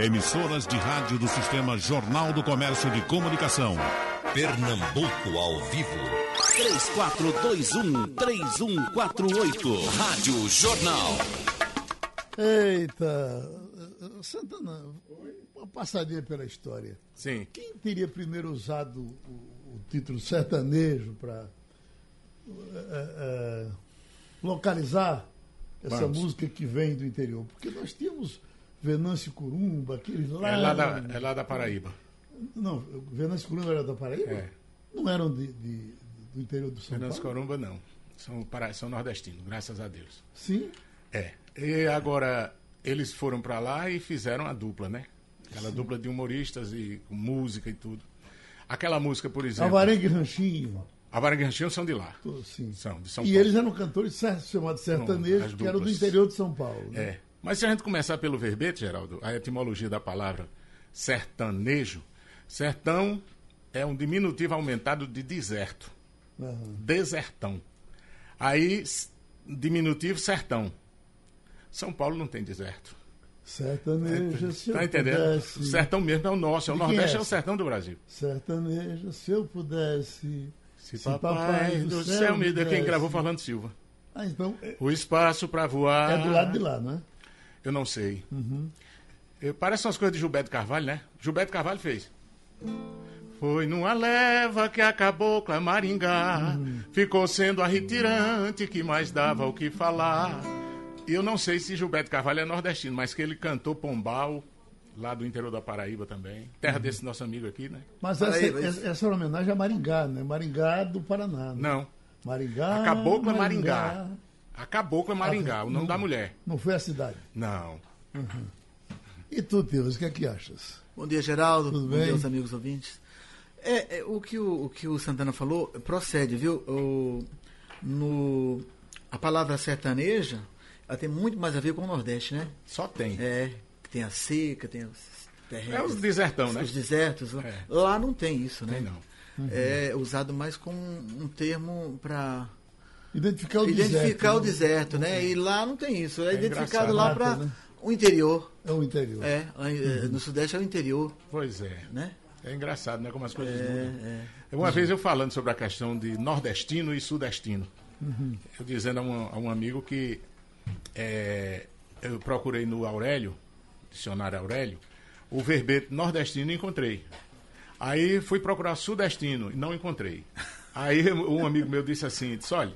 Emissoras de rádio do Sistema Jornal do Comércio de Comunicação. Pernambuco ao vivo. 3421-3148. Rádio Jornal. Eita, Santana, uma passadinha pela história. Sim. Quem teria primeiro usado o, o título sertanejo para é, é, localizar essa Vamos. música que vem do interior? Porque nós tínhamos Venâncio Curumba, aqueles lá. É lá da, é lá da Paraíba. Não, Venâncio Curumba era da Paraíba? É. Não eram de, de- do interior do São Fernandes Paulo? Corumba não. São, para, são nordestinos, graças a Deus. Sim. É. E agora, eles foram para lá e fizeram a dupla, né? Aquela dupla de humoristas e com música e tudo. Aquela música, por exemplo. Alvarengue Ranchinho. Alvarenga e Ranchinho são de lá. Sim. São, de São e Paulo. eles eram cantores cer- chamados sertanejos, que eram do interior de São Paulo. né? É. Mas se a gente começar pelo verbete, Geraldo, a etimologia da palavra sertanejo, sertão é um diminutivo aumentado de deserto. Aham. Desertão. Aí, diminutivo sertão. São Paulo não tem deserto. Sertaneja, se eu Tá entendendo? pudesse. O sertão mesmo é o nosso, é o Nordeste é é o sertão do Brasil. Sertaneja, se eu pudesse. Se, papai, do céu me dê. Quem desse. gravou Fernando Silva. Ah, então é, O espaço para voar. é do lado de lá, não é? Eu não sei. Eu- parece umas coisas de Gilberto Carvalho, né? Gilberto Carvalho fez. Foi numa leva que a cabocla Maringá ficou sendo a retirante que mais dava o que falar. E eu não sei se Gilberto Carvalho é nordestino, mas que ele cantou Pombal, lá do interior da Paraíba também. Terra desse nosso amigo aqui, né? Mas essa, Paraíba, isso. essa, essa era uma homenagem a Maringá, né? Maringá do Paraná. Né? Não. Maringá. A cabocla é Maringá. A cabocla é Maringá, Ah, o nome não- da mulher. Não foi a cidade. Não. E tu, Teus, o que é que achas? Bom dia, Geraldo. Tudo Bom bem? dia aos amigos ouvintes. É, é, o, que o, o que o Santana falou procede, viu? O, no, a palavra sertaneja ela tem muito mais a ver com o Nordeste, né? Só tem. É, tem a seca, tem os terrenos. É os desertão, né? Os desertos. Lá, É. lá não tem isso, né? Tem não. É usado mais como um termo para Identificar o identificar deserto. o né? deserto, né? E lá não tem isso. É, É identificado lá para né? o interior. É o interior. É, é, no Sudeste é o interior, Pois é. né? É engraçado, né? Como as coisas É, mudam. é. Uma vez eu falando sobre a questão de nordestino e sudestino. Eu dizendo a um, a um amigo que é, eu procurei no Aurélio, dicionário Aurélio, o verbete nordestino e encontrei. Aí fui procurar sudestino e não encontrei. Aí um amigo meu disse assim, disse, olha,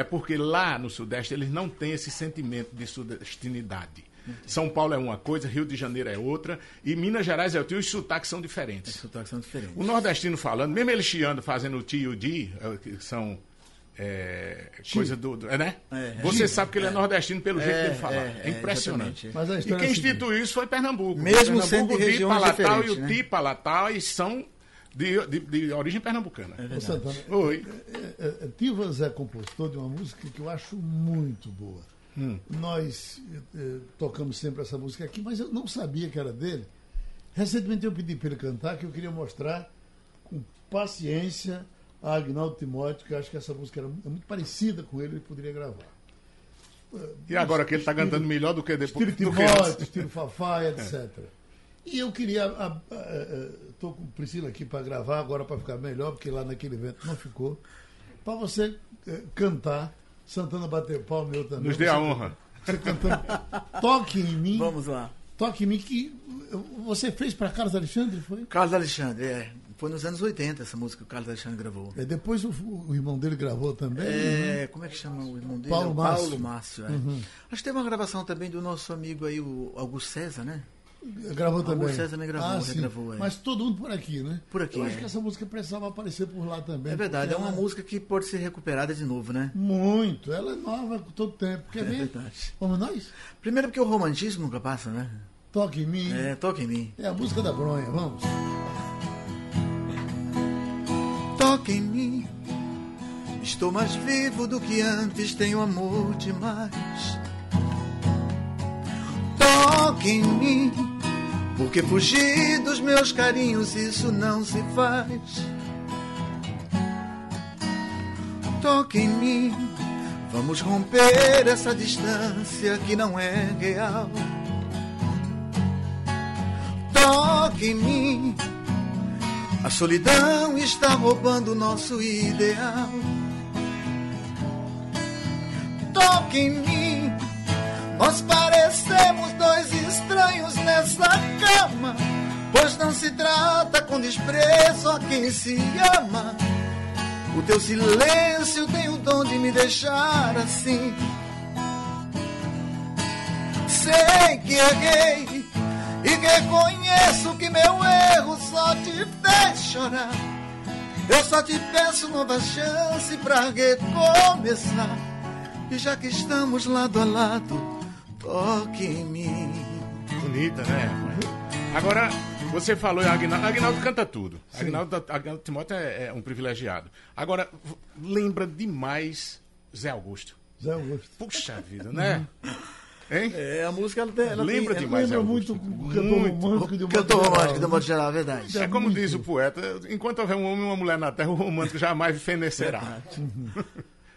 é porque lá no Sudeste eles não têm esse sentimento de sudestinidade. São Paulo é uma coisa, Rio de Janeiro é outra, e Minas Gerais é outra, e os sotaques são diferentes. Os sotaques são diferentes. O nordestino falando, mesmo ele chiando, fazendo o ti e o di, é, que são é, coisa do, do- é, né? É, é. Você Chi. sabe que ele é nordestino pelo jeito É, que ele fala. é, É, é, impressionante. E quem é instituiu isso foi Pernambuco. Mesmo Pernambuco, sendo de o regiões Palatal e o né? Ti Palatal e são de, de, de origem pernambucana. Ô, Santana, Oi. é, é, Tivas é compositor de uma música que eu acho muito boa. Nós eh, tocamos sempre essa música aqui, mas eu não sabia que era dele. Recentemente eu pedi para ele cantar, que eu queria mostrar com paciência a Agnaldo Timóteo, que eu acho que essa música era mu- é muito parecida com ele, ele poderia gravar. E agora que ele está cantando melhor do que depois Estilo do que antes. Timóteo, estilo Fafá, etc. E eu queria. Estou com Priscila aqui para gravar, agora para ficar melhor, porque lá naquele evento não ficou. Para você eh, cantar, Santana bater palma, eu também. Nos dê a honra. Você cantando Toque em mim. Vamos lá. Toque em mim, que você fez para Carlos Alexandre, foi? Carlos Alexandre, é. Foi nos anos 80 essa música que o Carlos Alexandre gravou. É, depois o, o irmão dele gravou também. né? É, como é que chama o irmão dele? Paulo É o Márcio. Paulo Márcio, é. Acho que teve uma gravação também do nosso amigo aí, o Augusto César, né? Gravou também. César também gravou, ah, já sim. gravou, é. Mas todo mundo por aqui, né? Por aqui, Eu acho é. que essa música precisava aparecer por lá também. É verdade, é uma ela- música que pode ser recuperada de novo, né? Muito. Ela é nova todo tempo. Quer É ver? verdade. Vamos nós? Primeiro porque o romantismo nunca passa, né? Toque em mim. É, toca em mim. É a música da bronha, vamos. Toca em mim. Estou mais vivo do que antes, tenho amor demais. Toque em mim, porque fugir dos meus carinhos isso não se faz. Toque em mim, vamos romper essa distância que não é real. toque em mim. A solidão está roubando nosso ideal. Toque em mim. Nós parecemos dois estranhos nessa cama. Pois não se trata com desprezo a quem se ama. O teu silêncio tem o dom de me deixar assim. Sei que errei e reconheço que meu erro só te fez chorar. Eu só te peço nova chance pra recomeçar. E já que estamos lado a lado, toque em mim. Bonita, né? Agora, você falou Agnaldo. Agnaldo canta tudo. Agnaldo, Agnaldo Timóteo é, é um privilegiado. Agora, lembra demais Zé Augusto. Zé Augusto. Puxa vida, né? Hein? É, a música ela tem. Ela Lembra tem, demais Lembra muito o cantor Muito. romântico de Cantor romântico, de modo geral, é verdade. É como muito. diz o poeta: enquanto houver um homem e uma mulher na terra, o romântico jamais fenecerá.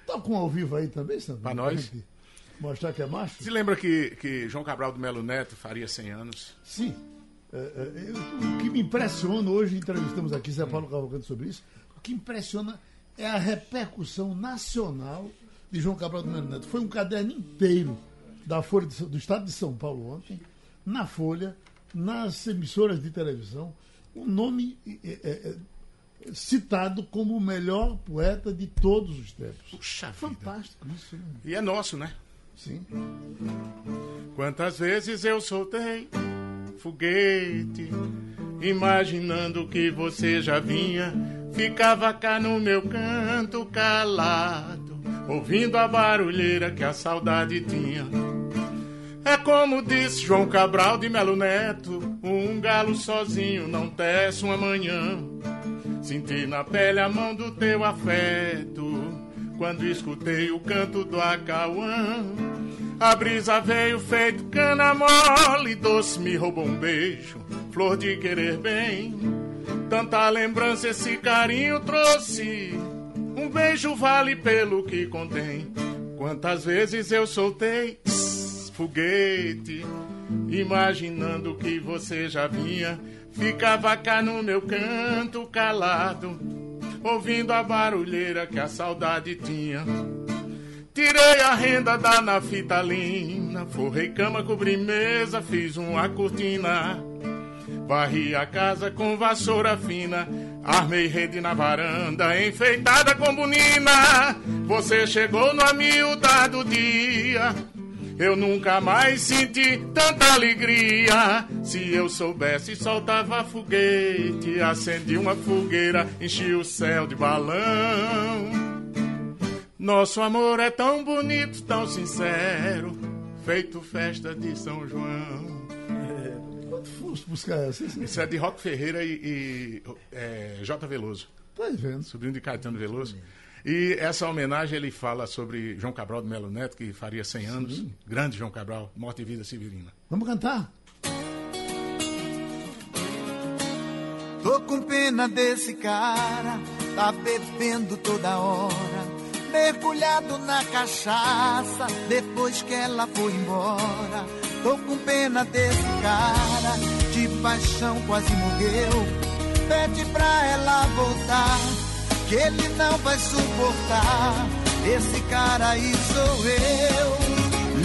Toca um ao vivo aí também, Sandro? Pra nós. gente Mostrar que é macho? Se lembra que, que João Cabral do Melo Neto faria 100 anos? Sim. É, é, eu- o que me impressiona, hoje entrevistamos aqui Zé Paulo Cavalcante sobre isso, o que impressiona é a repercussão nacional de João Cabral do Melo Neto. Foi um caderno inteiro da Folha de do Estado de São Paulo ontem, na Folha, nas emissoras de televisão, o nome é, é, é, citado como o melhor poeta de todos os tempos. Puxa vida. Fantástico isso, né? E é nosso, né? Sim. Quantas vezes eu soltei foguete, imaginando que você já vinha, ficava cá no meu canto calado, ouvindo a barulheira que a saudade tinha. É como disse João Cabral de Melo Neto, um galo sozinho não tece uma manhã. Senti na pele a mão do teu afeto quando escutei o canto do acauã. A brisa veio feito cana mole, doce me roubou um beijo, flor de querer bem. Tanta lembrança esse carinho trouxe, um beijo vale pelo que contém. Quantas vezes eu soltei tss, foguete, imaginando que você já vinha, ficava cá no meu canto calado, ouvindo a barulheira que a saudade tinha. Tirei a renda da nafitalina, forrei cama, cobri mesa, fiz uma cortina. Varri a casa com vassoura fina, armei rede na varanda, enfeitada com bonina. Você chegou no amiúda do dia, eu nunca mais senti tanta alegria. Se eu soubesse, soltava foguete, acendi uma fogueira, enchi o céu de balão. Nosso amor é tão bonito, tão sincero, feito festa de São João. Fomos buscar essa? Isso é de Rock Ferreira e, e é, J. Veloso, tá vendo? sobrinho de Caetano Veloso. E essa homenagem ele fala sobre João Cabral de Melo Neto, que faria 100 anos. Grande João Cabral, morte e vida severina. Vamos cantar? Tô com pena desse cara, tá bebendo toda hora, mergulhado na cachaça, depois que ela foi embora. Tô com pena desse cara, de paixão quase morreu. Pede pra ela voltar, que ele não vai suportar. Esse cara aí sou eu.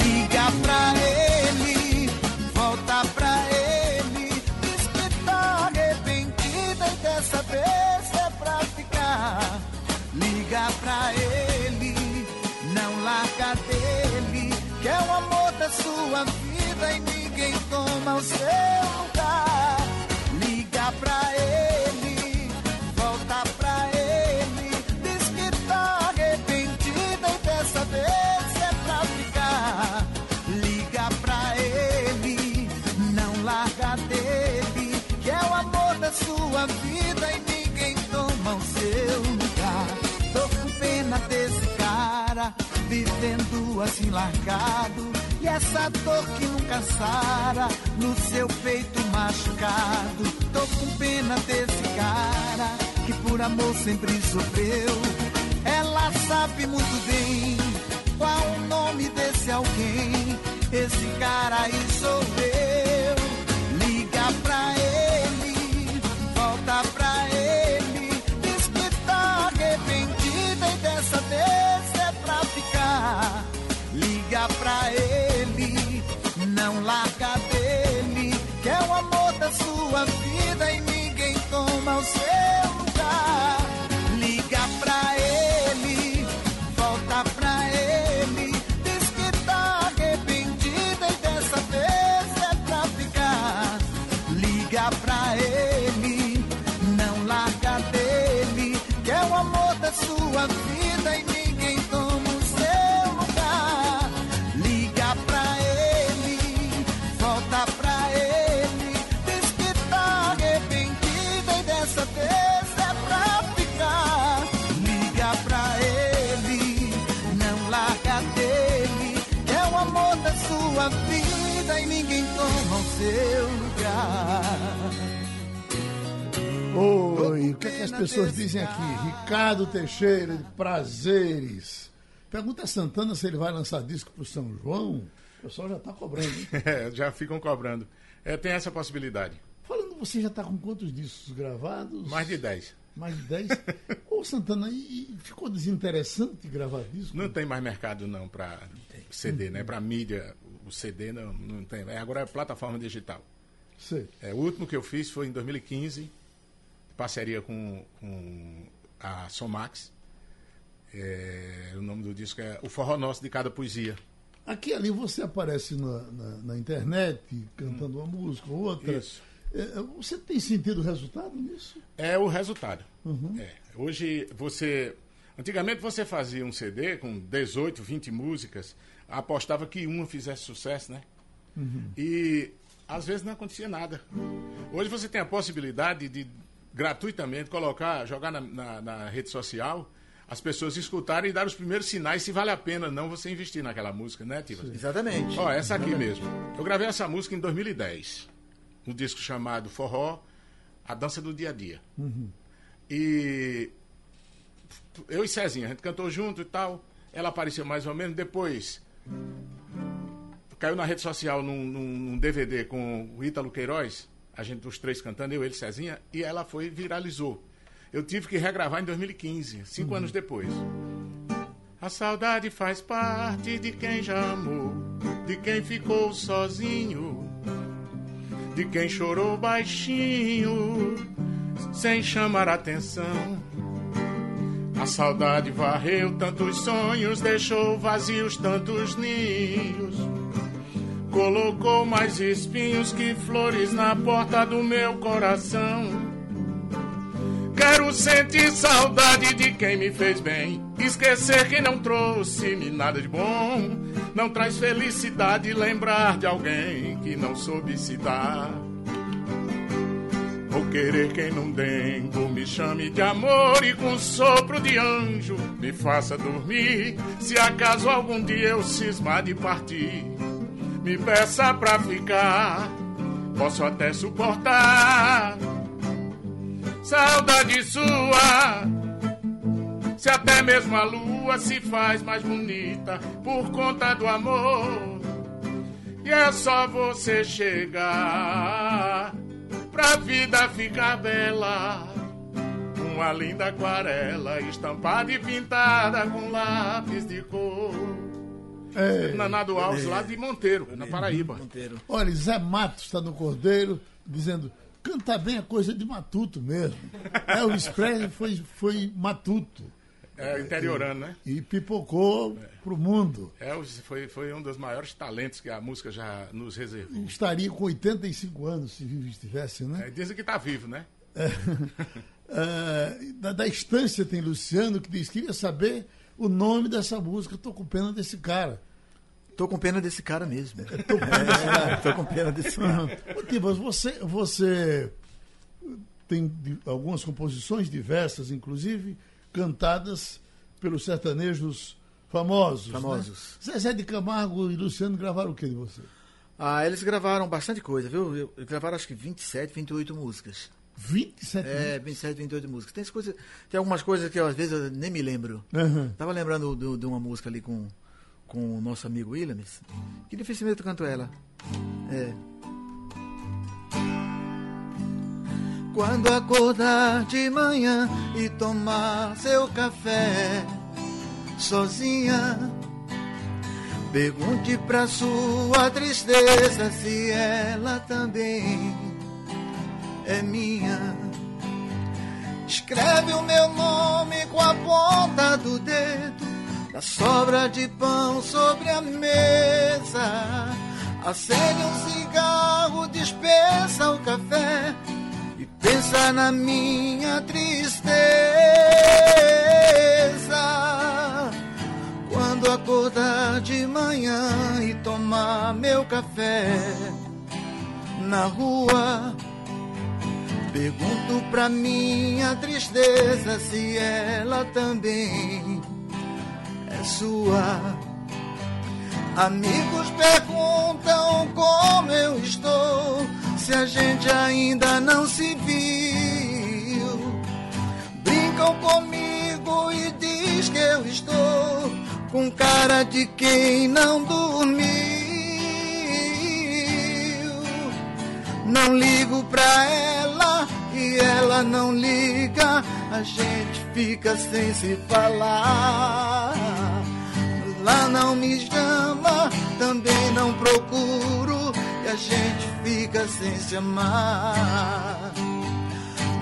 Liga pra ele, volta pra ele, diz que tá arrependida e dessa vez é pra ficar. Liga pra ele, não larga dele, que é o amor da sua vida e ninguém toma o seu vivendo assim largado. E essa dor que nunca sara no seu peito machucado. Tô com pena desse cara que por amor sempre sofreu. Ela sabe muito bem qual o nome desse alguém. Esse cara aí sou. Que, as pessoas dizem aqui? Ricardo Teixeira, de Prazeres. Pergunta a Santana se ele vai lançar disco pro São João. O pessoal já está cobrando. Hein? É, já ficam cobrando. É, tem essa possibilidade. Falando, você já está com quantos discos gravados? Mais de 10. Mais de 10? Ô, Santana, e ficou desinteressante gravar disco? Não tem mais mercado não para CD, né? Para mídia, o CD não, não tem. É, agora é plataforma digital. Sei. É, o último que eu fiz foi em 2015, parceria com, com a Somax. É, o nome do disco é O Forró Nosso de Cada Poesia. Aqui ali você aparece na, na, na internet cantando uma música ou outra. Isso. É, você tem sentido resultado nisso? É o resultado. É, hoje você. Antigamente você fazia um CD com 18, 20 músicas, apostava que uma fizesse sucesso, né? E às vezes não acontecia nada. Hoje você tem a possibilidade de gratuitamente colocar, jogar na, na- na rede social, as pessoas escutarem e dar os primeiros sinais se vale a pena não você investir naquela música, né, Tivas? Exatamente. Ó, essa aqui mesmo. Eu gravei essa música em 2010, no disco chamado Forró, A Dança do Dia a Dia. E eu e Cezinha, a gente cantou junto e tal. Ela apareceu mais ou menos. Depois caiu na rede social num, num- num DVD com o Ítalo Queiroz, a gente os três cantando, eu, ele, Cezinha, e ela foi viralizou. Eu tive que regravar em 2015, cinco anos depois. A saudade faz parte de quem já amou, de quem ficou sozinho, de quem chorou baixinho, sem chamar atenção. A saudade varreu tantos sonhos, deixou vazios tantos ninhos. Colocou mais espinhos que flores na porta do meu coração. Quero sentir saudade de quem me fez bem. Esquecer quem não trouxe-me nada de bom. Não traz felicidade lembrar de alguém que não soube se dar. Vou querer quem num dengo me chame de amor e com sopro de anjo me faça dormir. Se acaso algum dia eu cismar de partir, me peça pra ficar. Posso até suportar saudade sua. Se até mesmo a lua se faz mais bonita por conta do amor. E é só você chegar pra vida ficar bela. Uma linda aquarela estampada e pintada com lápis de cor. É. Nanado Alves, lá de Monteiro, na Paraíba. Monteiro. Olha, Zé Matos está no Cordeiro dizendo: canta bem a coisa de matuto mesmo. Elvis Presley foi, foi matuto É interiorano, né? e pipocou pro mundo. Elvis foi, foi um dos maiores talentos que a música já nos reservou. Estaria com 85 anos se vivo estivesse, né? É, dizem que tá vivo, né? É, da, da estância tem Luciano que diz: queria saber o nome dessa música. Tô com pena desse cara. Tô com pena desse cara mesmo. É, tô com pena desse cara. Ô, Tibas, você, você tem algumas composições diversas, inclusive cantadas pelos sertanejos famosos. Famosos. Né? Zezé de Camargo e Luciano gravaram o que de você? Ah, eles gravaram bastante coisa, viu? Eles gravaram acho que 27, 28 músicas. 27 É, 27, 28 músicas. Tem, coisa, tem algumas coisas que eu, às vezes eu nem me lembro. Aham. Tava lembrando do- de uma música ali com, com o nosso amigo Williams, que dificilmente eu canto ela. É. Quando acordar de manhã e tomar seu café sozinha, pergunte pra sua tristeza se ela também é minha. Escreve o meu nome com a ponta do dedo da sobra de pão sobre a mesa. Acende um cigarro, dispensa o café força na minha tristeza. Quando acordar de manhã e tomar meu café na rua, pergunto pra minha tristeza se ela também sua. Amigos perguntam como eu estou, se a gente ainda não se viu. Brincam comigo e diz que eu estou com cara de quem não dormiu. Não ligo pra ela e ela não liga, a gente fica sem se falar. Lá não me chama, também não procuro, e a gente fica sem se amar.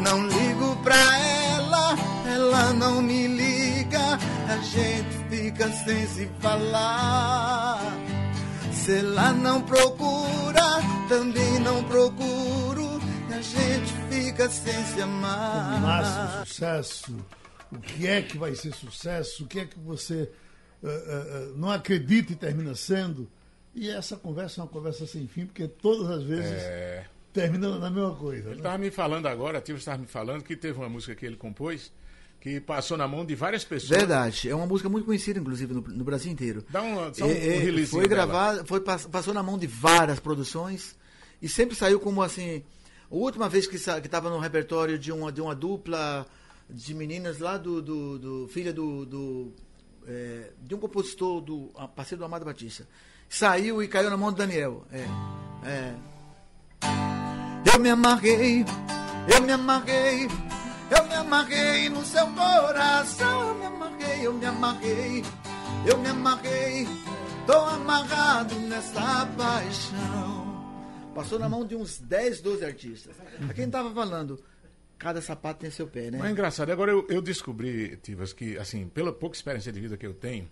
Não ligo pra ela, ela não me liga, a gente fica sem se falar. Se ela não procura, também fica sem se amar. Nasce o sucesso. O que é que vai ser sucesso? O que é que você uh, uh, uh, não acredita e termina sendo? E essa conversa é uma conversa sem fim, porque todas as vezes É, termina na mesma coisa. ele né? estava me falando agora, Tio estava me falando que teve uma música que ele compôs que passou na mão de várias pessoas. Verdade. É uma música muito conhecida, inclusive, no, no Brasil inteiro. Dá um, só um, É, um é, foi gravada, foi, pass- passou na mão de várias produções e sempre saiu como assim. A última vez que estava no repertório de uma, de uma dupla de meninas lá do. do, do filha do. do, é, de um compositor do parceiro do Amado Batista. Saiu e caiu na mão do Daniel. É. é. Eu me amarrei, eu me amarrei, eu me amarrei no seu coração. Eu me amarrei, eu me amarrei, eu me amarrei, tô amarrado nessa paixão. Passou na mão de uns 10, 12 artistas. A quem tava falando, cada sapato tem seu pé, né? Mas é engraçado, agora eu, eu descobri, Tivas, que, assim, pela pouca experiência de vida que eu tenho,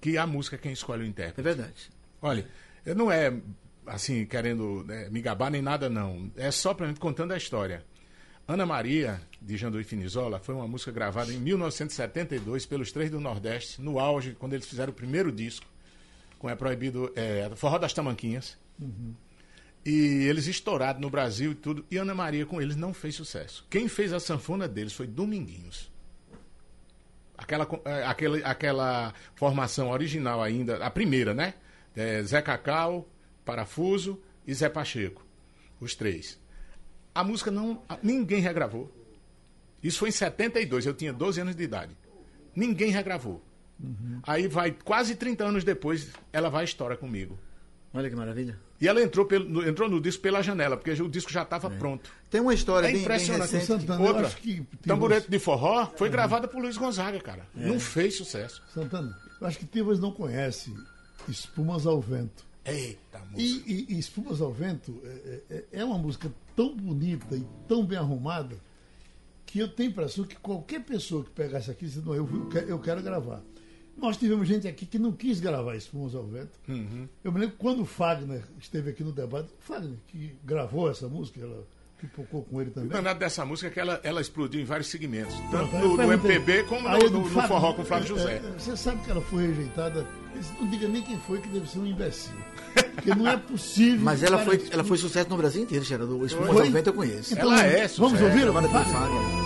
que a música é quem escolhe o É intérprete. verdade. Olha, eu não é, assim, querendo né, me gabar nem nada, não. É só pra mim contando a história. Ana Maria, de Janduí Finizola, foi uma música gravada em 1972 pelos Três do Nordeste, no auge, quando eles fizeram o primeiro disco, com É Proibido, é, Forró das Tamanquinhas. E eles estouraram no Brasil e tudo. E Ana Maria com eles não fez sucesso. Quem fez a sanfona deles foi Dominguinhos. Aquela, eh, aquele, aquela formação original ainda, a primeira, né? É, Zé Cacau, Parafuso e Zé Pacheco. Os três. A música não. Ninguém regravou. Isso foi em 72, eu tinha 12 anos de idade. Ninguém regravou. Aí vai, quase 30 anos depois, ela vai história comigo. Olha que maravilha. E ela entrou, pelo, no- entrou no disco pela janela, porque o disco já estava pronto. Tem uma história É bem, bem impressionante. recente. Santana, Outra, acho que tem Tamborete de Forró foi gravada por Luiz Gonzaga, cara. É. Não fez sucesso. Santana, eu acho que Tivas não conhece Espumas ao Vento. Eita, moça. E, e- e Espumas ao Vento é, é- é uma música tão bonita e tão bem arrumada que eu tenho a impressão que qualquer pessoa que pegasse aqui disse, não, eu, eu quero, eu quero gravar. Nós tivemos gente aqui que não quis gravar Espumas ao Vento. Uhum. Eu me lembro quando o Fagner esteve aqui no debate, o Fagner que gravou essa música, ela pipocou com ele O também. danado dessa música é que ela, ela explodiu em vários segmentos. Tanto Pronto, no, no. MPB como no, no- Fagner, forró com Flávio é, José. é, Você sabe que ela foi rejeitada. Não diga nem quem foi, que deve ser um imbecil. Porque não é possível. Mas ela o foi, ela foi sucesso no Brasil inteiro, Geraldo. O Espuma Foi? ao Vento eu conheço. Então, Ela é Vamos sucesso. ouvir? Gravada por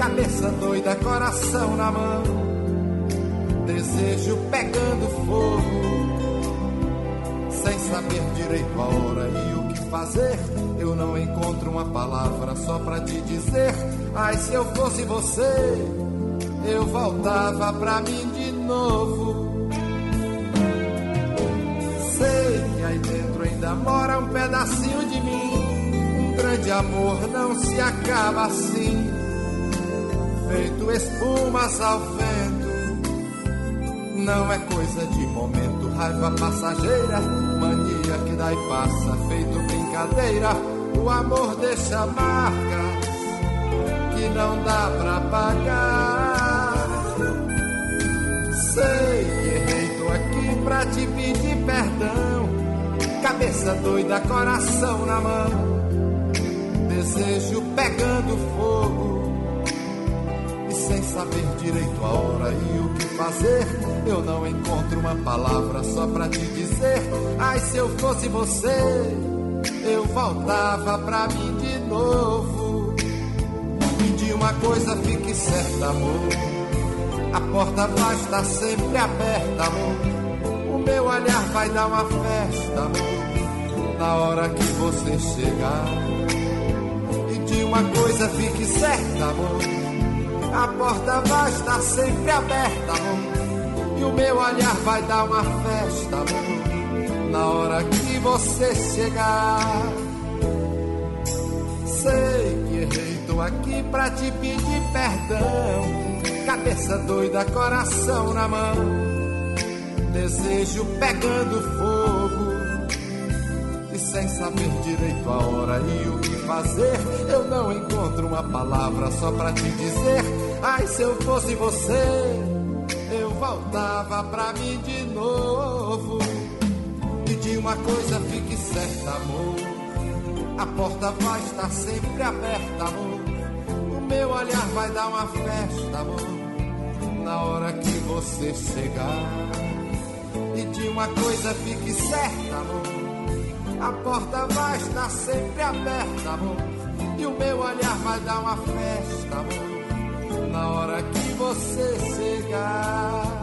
Cabeça doida, coração na mão. Desejo pegando fogo. Sem saber direito a hora e o que fazer. Eu não encontro uma palavra só pra te dizer. Ai, se eu fosse você, eu voltava pra mim de novo. Sei que aí dentro ainda mora um pedacinho de mim. Um grande amor não se acaba assim, feito espumas ao vento. Não é coisa de momento, raiva passageira, mania que dá e passa, feito brincadeira. O amor deixa marcas que não dá pra pagar. Sei que errei, tô aqui pra te pedir perdão. Cabeça doida, coração na mão. Desejo pegando fogo. Sem saber direito a hora e o que fazer, eu não encontro uma palavra só pra te dizer. Ai, se eu fosse você, eu voltava pra mim de novo. E de uma coisa fique certa, amor. A porta vai estar sempre aberta, amor. O meu olhar vai dar uma festa, amor. Na hora que você chegar. E de uma coisa fique certa, amor. A porta vai estar sempre aberta. E o meu olhar vai dar uma festa. Na hora que você chegar. Sei que errei, tô aqui pra te pedir perdão. Cabeça doida, coração na mão. Desejo pegando saber direito a hora e o que fazer, eu não encontro uma palavra só pra te dizer. Ai, se eu fosse você, eu voltava pra mim de novo. E de uma coisa fique certa, amor. A porta vai estar sempre aberta, amor. O meu olhar vai dar uma festa, amor. Na hora que você chegar. E de uma coisa fique certa, amor. A porta vai estar sempre aberta, amor. E o meu olhar vai dar uma festa, amor. Na hora que você chegar.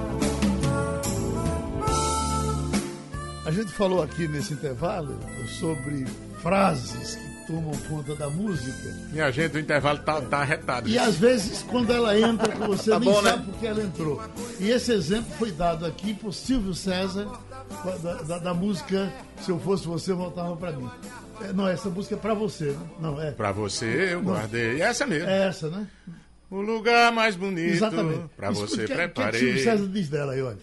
A gente falou aqui nesse intervalo sobre frases que tomam conta da música. Minha gente, o intervalo tá, tá arretado. E às vezes, quando ela entra, você Tá nem bom, né? sabe por que ela entrou. E esse exemplo foi dado aqui por Silvio César, da, da- da música Se Eu Fosse Você, Voltava Pra Mim. É, não, essa música é pra você, né? Não, é. Pra você, eu guardei. Essa mesmo. É essa, né? O lugar mais bonito. Exatamente. Escute você, que- o que é que preparei. Silvio César diz dela aí, olha.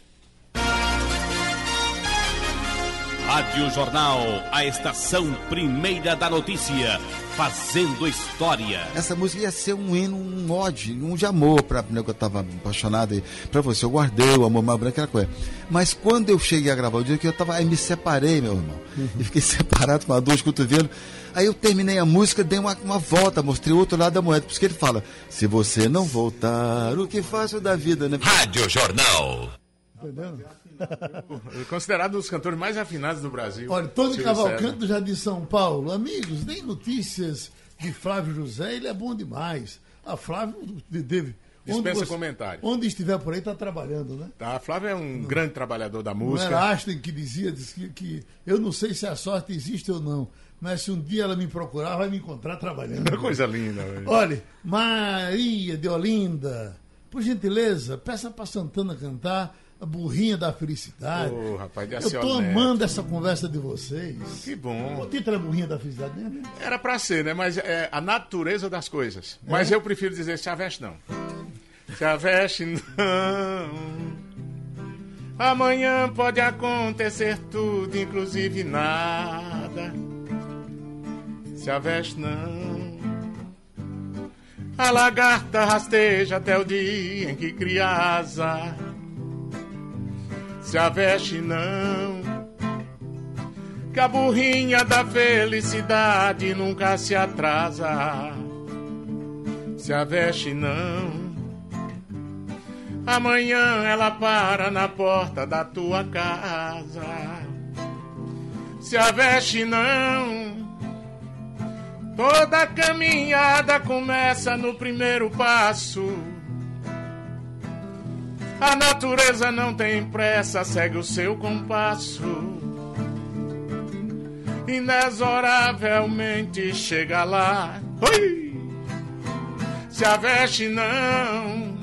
Rádio Jornal, a estação primeira da notícia, fazendo história. Essa música ia ser um hino, um ode, um de amor pra né, que eu tava apaixonado aí. Pra você, eu guardei o amor mais branco, aquela coisa. Mas quando eu cheguei a gravar o dia que eu tava, aí me separei, meu irmão. E fiquei separado com a dor de cotovelo. Aí eu terminei a música, dei uma, uma volta, mostrei o outro lado da moeda. Por isso que ele fala: se você não voltar, o que faço da vida, né? Rádio Jornal. Entendendo? Considerado um dos cantores mais afinados do Brasil. Olha, Tony Cavalcante do Jardim São Paulo. Amigos, nem notícias de Flávio José, ele é bom demais. A Flávio teve. Dispensa comentário. Onde estiver por aí, está trabalhando, né? Tá, Flávio é um grande trabalhador da Não música. era Ashton que dizia, que, que eu não sei se a sorte existe ou não, mas se um dia ela me procurar, vai me encontrar trabalhando. Coisa linda. velho. Olha, Maria de Olinda, por gentileza, peça para Santana cantar a burrinha da felicidade. Ô, rapaz, Eu tô Neto. amando essa conversa de vocês. Que bom. O título é burrinha da felicidade mesmo? Era pra ser, né? Mas é a natureza das coisas. Mas eu prefiro dizer se aveste não. Se aveste não. Amanhã pode acontecer tudo, inclusive nada. Se aveste não. A lagarta rasteja até o dia em que cria asa. Se aveste não que a burrinha da felicidade nunca se atrasa. Se a veste não, amanhã ela para na porta da tua casa. Se a veste não, toda caminhada começa no primeiro passo. A natureza não tem pressa, segue o seu compasso. inexoravelmente chega lá. Oi! Se a veste não,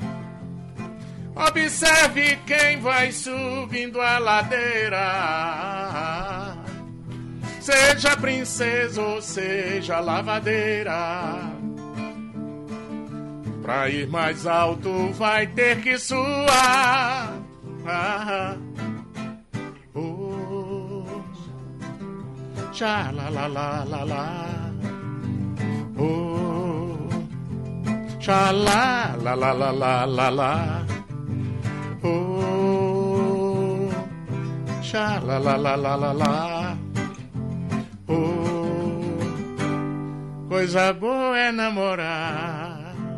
observe quem vai subindo a ladeira. Seja princesa ou seja lavadeira. Pra ir mais alto vai ter que suar. Ah, oh, Tcha la la la la la. Oh, tcha la la la la la la la. Oh, tcha la la la la la la. Oh, coisa boa é namorar.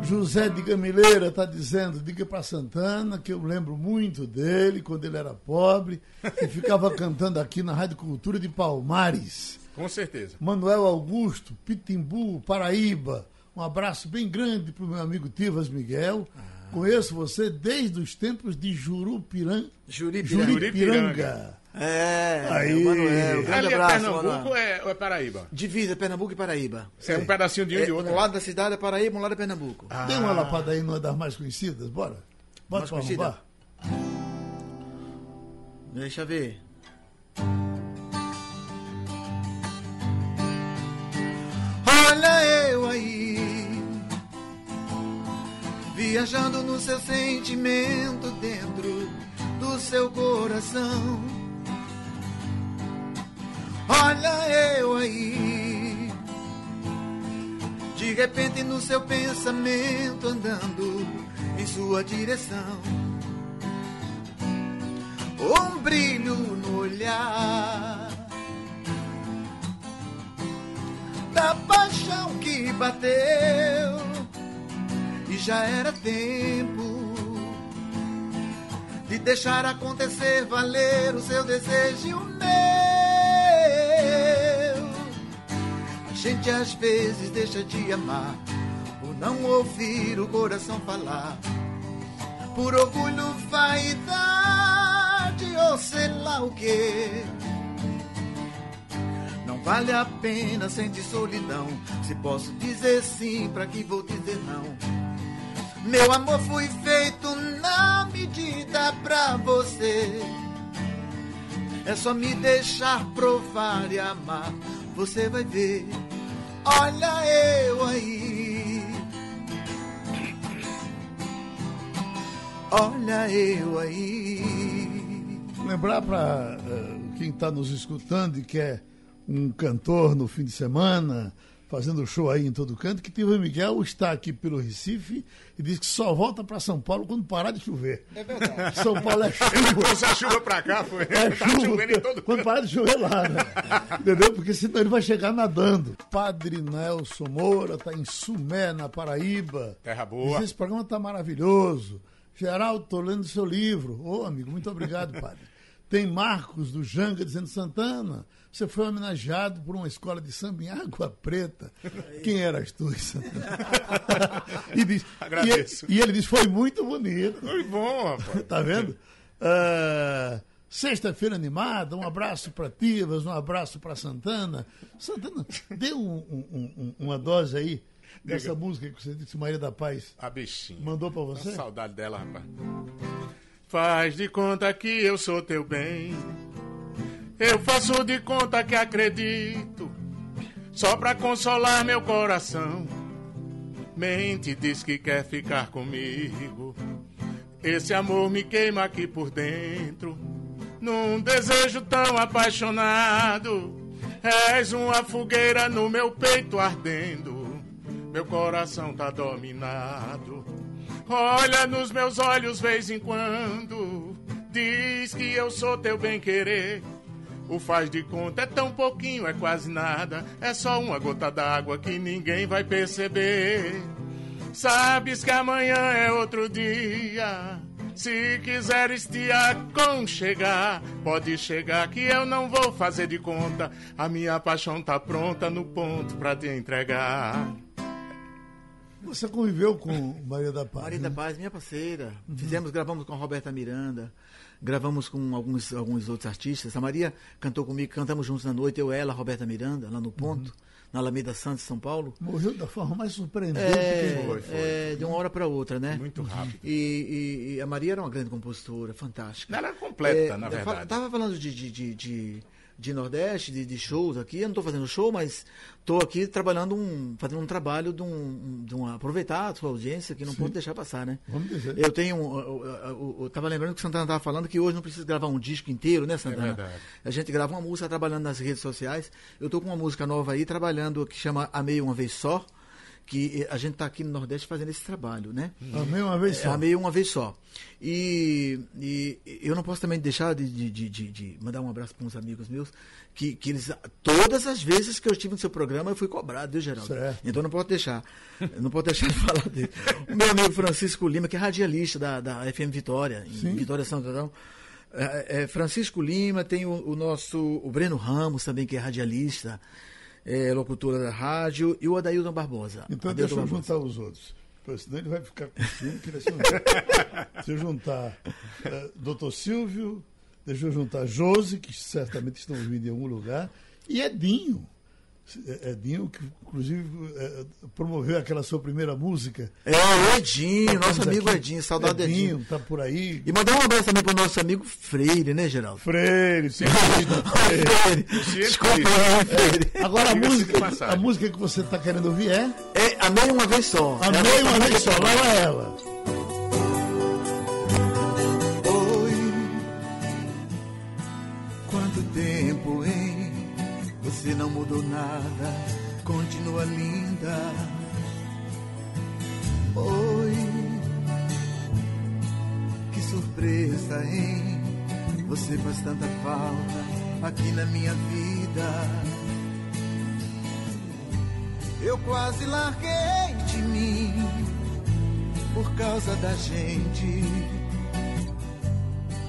José de Gamileira está dizendo, diga para Santana que eu lembro muito dele quando ele era pobre e ficava cantando aqui na Rádio Cultura de Palmares. Com certeza. Manuel Augusto, Pitimbu, Paraíba. Um abraço bem grande para o meu amigo Tivas Miguel. Conheço você desde os tempos de Jurupiran... Juripiranga. Juripiranga. É, Aí. é o Manuel. Grande Ali é abraço, Pernambuco Manuel. ou é, ou é Paraíba? Divisa Pernambuco e Paraíba. Você é um pedacinho de um e de É, outro. um lado da cidade é Paraíba, um lado é Pernambuco. Tem uma lapada aí, numa das mais conhecidas? Bora. Bota Mais para conhecida? Deixa eu ver. Olha eu aí, viajando no seu sentimento dentro do seu coração. Olha eu aí, de repente no seu pensamento andando em sua direção um brilho no olhar da paixão que bateu e já era tempo de deixar acontecer valer o seu desejo e o meu. Gente às vezes deixa de amar por não ouvir o coração falar por orgulho, vaidade ou sei lá o que. Não vale a pena sentir solidão. Se posso dizer sim, pra que vou dizer não? Meu amor foi feito na medida pra você. É só me deixar provar e amar. Você vai ver. Olha eu aí. Olha eu aí. Lembrar para quem está nos escutando e quer um cantor no fim de semana, fazendo show aí em todo canto, que Tiva Miguel está aqui pelo Recife e diz que só volta para São Paulo quando parar de chover. É verdade. São Paulo é chuva. Trouxe a chuva pra cá, foi. É tá chuva, chovendo em todo quando parar de chover lá, né? Entendeu? Porque senão ele vai chegar nadando. Padre Nelson Moura está em Sumé, na Paraíba. Terra boa. Diz, Esse programa está maravilhoso. Geraldo, estou lendo seu livro. Ô, amigo, muito obrigado, padre. Tem Marcos do Janga dizendo Santana. Você foi homenageado por uma escola de samba em Água Preta. Quem eras tu, Santana? e, diz, Agradeço. E, ele- e ele diz: foi muito bonito. Foi bom, rapaz. Tá vendo? Ah, Sexta-feira animada, um abraço para Tivas, um abraço para Santana. Santana, dê um- um- um- uma dose aí dessa música que você disse, Maria da Paz. A bichinha. Mandou para você? saudade dela, rapaz. Faz de conta que eu sou teu bem. Eu faço de conta que acredito. Só pra consolar meu coração. Mente diz que quer ficar comigo. Esse amor me queima aqui por dentro. Num desejo tão apaixonado. És uma fogueira no meu peito ardendo. Meu coração tá dominado. Olha nos meus olhos vez em quando. Diz que eu sou teu bem-querer. O faz de conta é tão pouquinho, é quase nada. É só uma gota d'água que ninguém vai perceber. Sabes que amanhã é outro dia. Se quiseres te aconchegar, pode chegar que eu não vou fazer de conta. A minha paixão tá pronta no ponto pra te entregar. Você conviveu com Maria da Paz? Maria né? da Paz, minha parceira. Fizemos, gravamos com a Roberta Miranda, gravamos com alguns, alguns outros artistas. A Maria cantou comigo, cantamos juntos na noite, eu, ela, a Roberta Miranda, lá no Ponto, na Alameda Santos, São Paulo. Morreu da forma mais surpreendente. É, que- Foi, foi. é, de uma hora para outra, né? Muito rápido. E, e- e a Maria era uma grande compositora, fantástica. Ela era completa, na eu fal- verdade. Tava falando de, de, de, de, de Nordeste, de, de shows aqui. Eu não estou fazendo show, mas estou aqui trabalhando um, fazendo um trabalho de um, de um aproveitar a sua audiência que não pode deixar passar, né? Vamos dizer. Eu tenho, eu, eu, eu tava lembrando que o Santana estava falando que hoje não precisa gravar um disco inteiro, né, Santana? É verdade. A gente grava uma música trabalhando nas redes sociais. Eu tô com uma música nova aí trabalhando que chama Amei uma vez só, que eh, a gente tá aqui no Nordeste fazendo esse trabalho, né? Amei uma vez só. Amei uma vez só. E, e eu não posso também deixar de, de- de- de- mandar um abraço para uns amigos meus, que, que eles, todas as vezes que eu estive no seu programa, eu fui cobrado, viu, Geraldo? Certo. Então não posso deixar. Não posso deixar de falar dele. O meu amigo Francisco Lima, que é radialista da, da FM Vitória, em Sim. Vitória Santo Antão. É, é, Francisco Lima, tem o, o nosso o Breno Ramos também, que é radialista, é, locutora da rádio, e o Adailton Barbosa. Então Adailton deixa eu Barbosa. juntar os outros. Senão ele vai ficar com ciúme que ele é. Se eu juntar eh, Dr. Silvio, deixa eu juntar Josi, que certamente estão ouvindo em algum lugar, e Edinho. É- Edinho, que inclusive eh, promoveu aquela sua primeira música. É, o Edinho, nosso Estamos amigo aqui. Edinho, saudade Edinho. Edinho, tá por aí. E mandar um abraço também pro nosso amigo Freire, né, Geraldo? Freire, sim. Freire. Desculpa, é, Freire. Agora a música, a música que você está querendo ouvir é É, amei uma vez só. É a Amei uma vez só, lá vai ela. Você não mudou nada, continua linda. Oi, que surpresa, hein? Você faz tanta falta aqui na minha vida. Eu quase larguei de mim por causa da gente.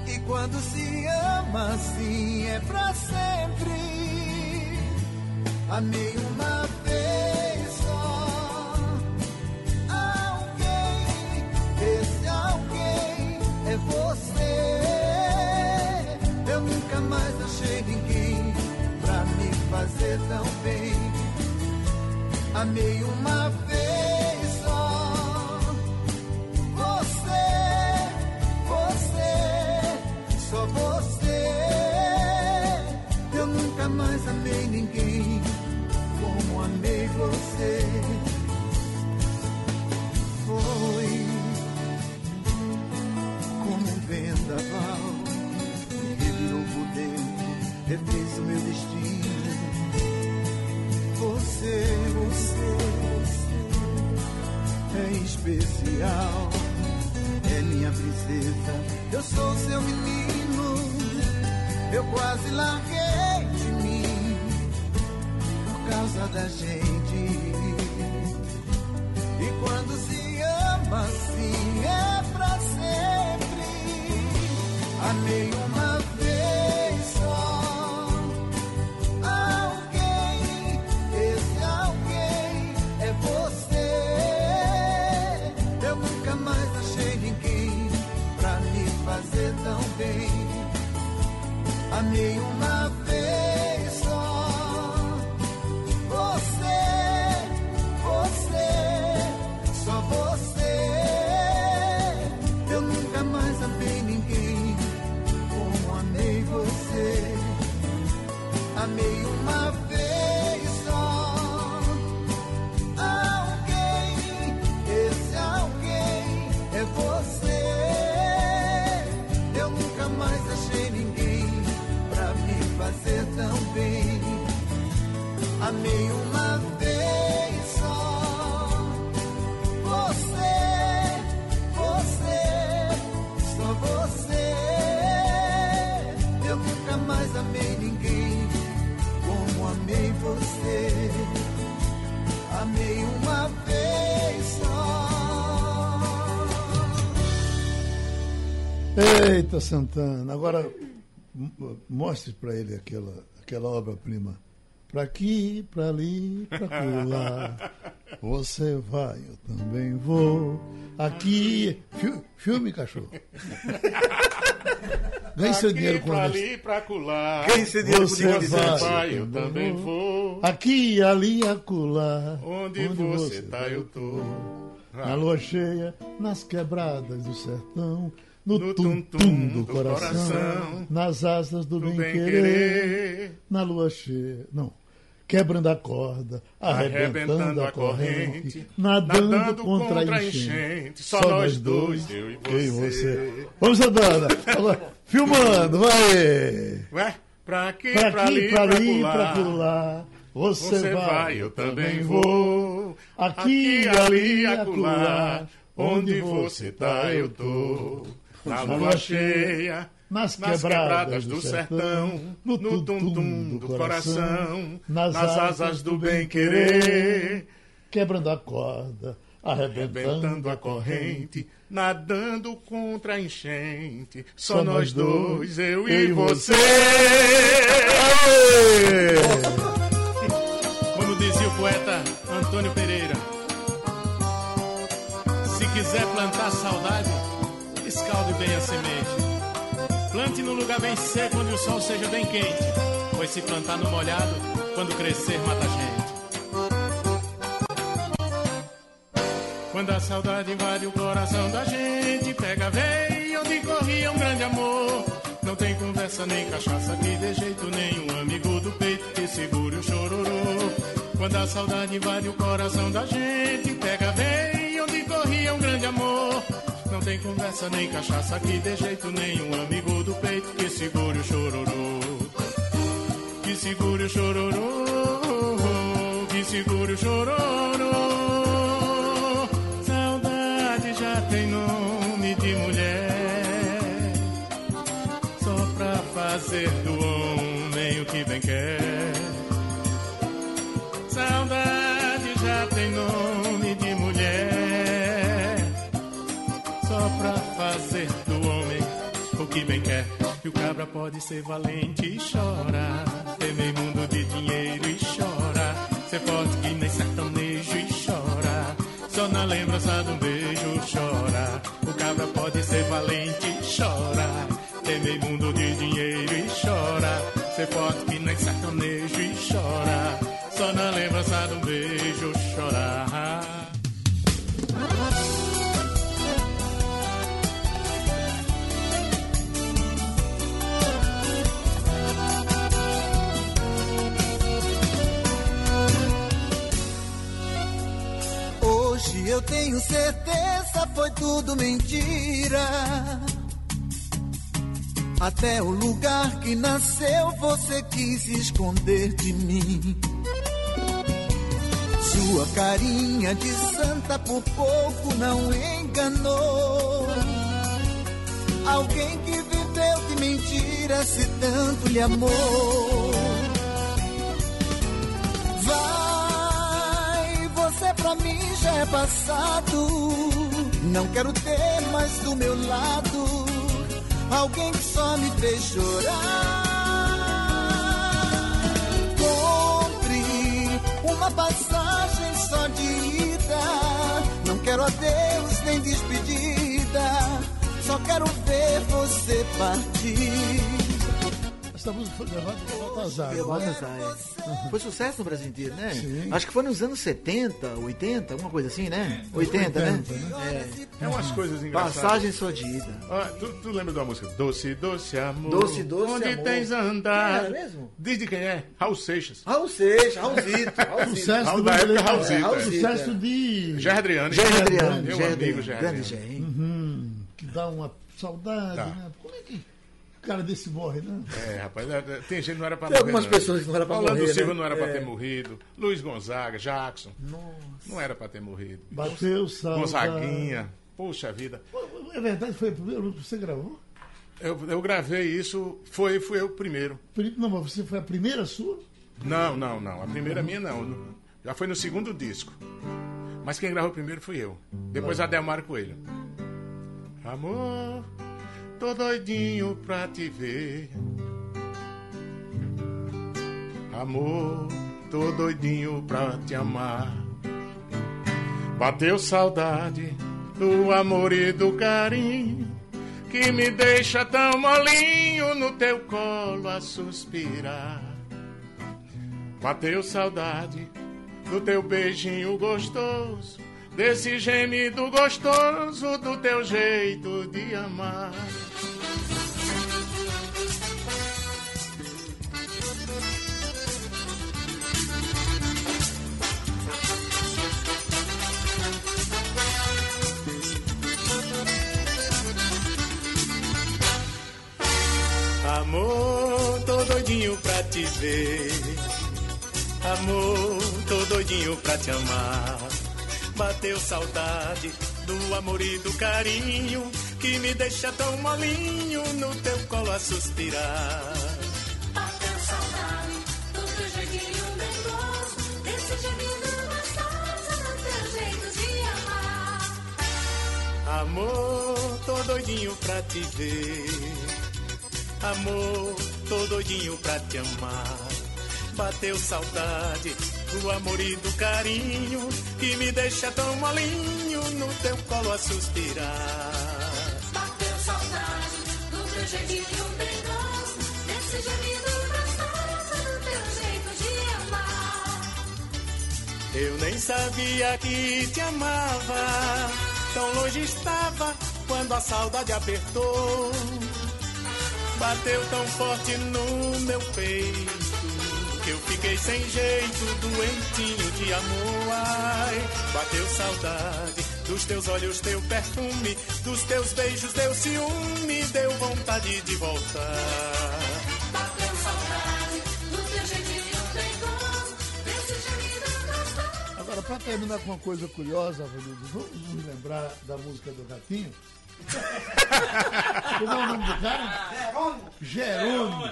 E quando se ama assim é pra sempre. Amei uma vez só. Alguém, esse alguém é você. Eu nunca mais achei ninguém pra me fazer tão bem. Amei uma vez você. Foi como um vendaval que revirou por dentro, refez o meu destino. Você, você, você é especial. É minha princesa, eu sou seu menino. Eu quase larguei da gente. E quando se ama assim é pra sempre. Amei uma vez só. Alguém, esse alguém é você. Eu nunca mais achei ninguém pra me fazer tão bem. Amei uma Amei uma vez só. Você, você, só você. Eu nunca mais amei ninguém como amei você. Amei uma vez só. Eita, Santana. Agora, mostre para ele aquela, aquela obra-prima pra aqui, pra ali, pra colar. Você vai, eu também vou. Aqui. Fi- Filme, cachorro. Ganhe seu dinheiro com pra a ali, pra colar. Quem se dinheiro Você com Você vai, vai, eu também vou. Aqui, ali, acolá. Onde, você tá, eu tô. Na lua cheia, nas quebradas do sertão, no, No tum-tum do, do coração, coração, nas asas do, Do bem-querer, bem-querer. na lua cheia, não, quebrando a corda, arrebentando, a corrente, nadando, contra, a enchente, Só nós dois, eu e eu e você. Vamos, agora, filmando, vai! Ué, pra aqui, Pra pra, aqui, ali, pra ali, pra pular. Você, Você vai, eu também vou. Aqui, ali, acolá. Onde você tá, eu tô. Na lua cheia, nas nas quebradas, do sertão, no tum-tum do coração, nas asas do bem-querer, quebrando a corda, arrebentando, arrebentando a corrente, nadando contra a enchente. Só nós dois, eu e você. Como dizia o poeta Antônio Pereira, se quiser plantar saudade, escalde bem a semente. Plante no lugar bem seco, onde o sol seja bem quente, pois se plantar no molhado, quando crescer mata a gente. Quando a saudade invade o coração da gente, pega veio onde corria um grande amor. Não tem conversa nem cachaça que de jeito nenhum amigo do peito que segure o chororô. Quando a saudade invade o coração da gente, pega veio onde corria um grande amor. Não tem conversa nem cachaça que de jeito nenhum amigo do peito que segure o chororô. Que segure o chororô, que segure o chororô. Saudade já tem nome de mulher, só pra fazer do homem o que bem quer. Saudade E o cabra pode ser valente e chora, foi tudo mentira. Até o lugar que nasceu você quis esconder de mim. Sua carinha de santa por pouco não enganou. Alguém que viveu de mentira se tanto lhe amou. Vai, você pra mim já é passado. Não quero ter mais do meu lado alguém que só me fez chorar. Compre uma passagem só de ida. Não quero adeus nem despedida. Só quero ver você partir. Essa música foi gravada por Baltazar. Né? Baltazar. Foi sucesso no Brasil inteiro, né? Sim. Acho que foi nos anos 70, 80, alguma coisa assim, né? 80, né? 80, né? É umas coisas engraçadas. Passagem só de ida. Ó, tu, tu lembra da música? Doce, doce amor. Doce, doce Onde amor. tens Quem andado? era mesmo? Diz de quem é? Raul Seixas. Raul Seixas, Raulzito, Raulzito. Sucesso Raul do da época. Raulzito, É, é. Sucesso de. Gerard Adriano. Gerry Adriano, Meu amigo Adriano, Gerry grande Adriano. Gerry. Uhum, que dá uma saudade, Tá. né? Como é que cara desse morre, né? É, rapaz, é, é, tem gente que não era pra Tem morrer. algumas não. pessoas que não era pra Orlando morrer, Silva né? não era pra É. ter morrido. Luiz Gonzaga, Jackson. Não era pra ter morrido. Bateu saudade. Gonzaguinha. Puxa vida. É verdade, foi o primeiro que você gravou? Eu, eu gravei isso, foi, fui eu primeiro. Pri- Não, mas você foi a primeira sua? Não, não, não. A primeira minha não. Já foi no segundo disco. Mas quem gravou primeiro fui eu. Depois Adelmar Coelho. Amor, tô doidinho pra te ver. Amor, tô doidinho pra te amar. Bateu saudade do amor e do carinho que me deixa tão molinho no teu colo a suspirar. Bateu saudade do teu beijinho gostoso, desse gemido gostoso do teu jeito de amar. Amor, tô doidinho pra te ver. Amor, tô doidinho pra te amar. Bateu saudade do amor e do carinho que me deixa tão molinho no teu colo a suspirar. Bateu saudade do teu jeitinho dengoso, desse gemido gostoso, do teu jeito de amar. Amor, tô doidinho pra te ver. Amor, tô doidinho pra te amar. Bateu saudade do amor e do carinho que me deixa tão molinho no teu colo a suspirar. Bateu saudade do teu jeitinho dengoso, desse gemido gostoso, do teu jeito de amar. Eu nem sabia que te amava, tão longe estava quando a saudade apertou. Bateu tão forte no meu peito eu fiquei sem jeito, doentinho de amor. Ai, bateu saudade dos teus olhos, teu perfume, dos teus beijos, deu ciúme, deu vontade de voltar. Bateu saudade do teu jeitinho dengoso, desse. Agora, para terminar com uma coisa curiosa, vamos nos lembrar da música do Gatinho? Como é o nome do cara? Jerônimo.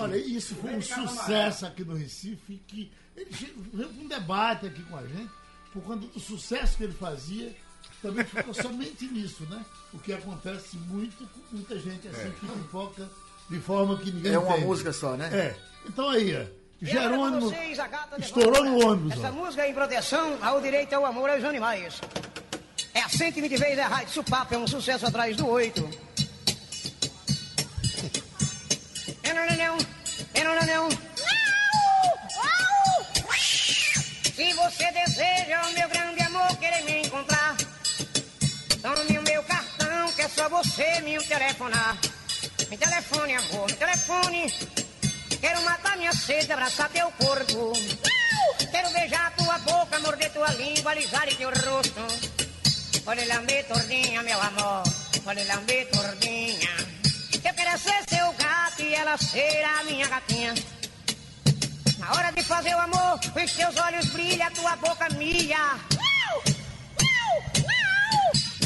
Olha, isso foi um sucesso aqui no Recife, que ele veio com um debate aqui com a gente, por conta do sucesso que ele fazia, também ficou somente nisso, né? O que acontece muito com muita gente assim, que pipoca de forma que ninguém É uma entende. música só, né? É. Então aí, ó, Jerônimo Vocês, estourou no ônibus. Essa ó. música é em proteção ao direito ao amor aos animais. É a 120 vezes é rádio Supapo, é um sucesso atrás do oito. Se você deseja o meu grande amor, querer me encontrar, tome o meu cartão, que é só você me telefonar. Me telefone, amor, me telefone. Quero matar minha sede, abraçar teu corpo. Quero beijar tua boca, morder tua língua, alisar teu rosto. Olha lamber tordinha, meu amor. Olha lamber tordinha. Eu quero ser seu gato e ela ser a minha gatinha. Na hora de fazer o amor, os teus olhos brilham, tua boca milha.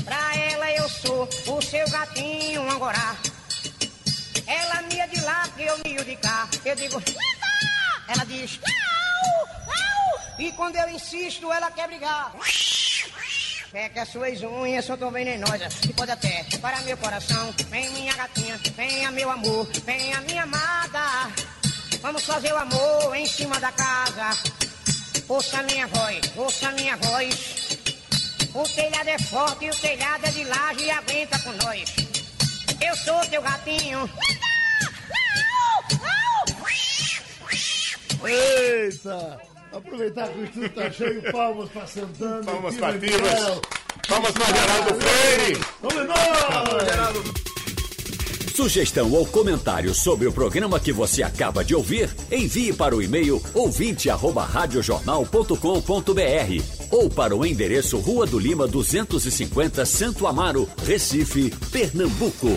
Pra ela eu sou o seu gatinho angorá. Ela mia de lá, que eu mio de cá. Eu digo, ela diz, e quando eu insisto, ela quer brigar. É que as suas unhas são tão venenosas que pode até para meu coração. Vem minha gatinha, venha meu amor, venha minha amada. Vamos fazer o amor em cima da casa. Ouça minha voz, ouça minha voz. O telhado é forte o telhado é de laje e aguenta com nós. Eu sou teu gatinho. Eita! Aproveitar que o estúdio tá cheio, palmas pra Santana. Palmas Miguel. Tibas. Palmas pra Geraldo Freire. Vamos embora! Sugestão ou comentário sobre o programa que você acaba de ouvir, envie para o e-mail ouvinte@radiojornal.com.br ou para o endereço Rua do Lima 250, Santo Amaro, Recife, Pernambuco.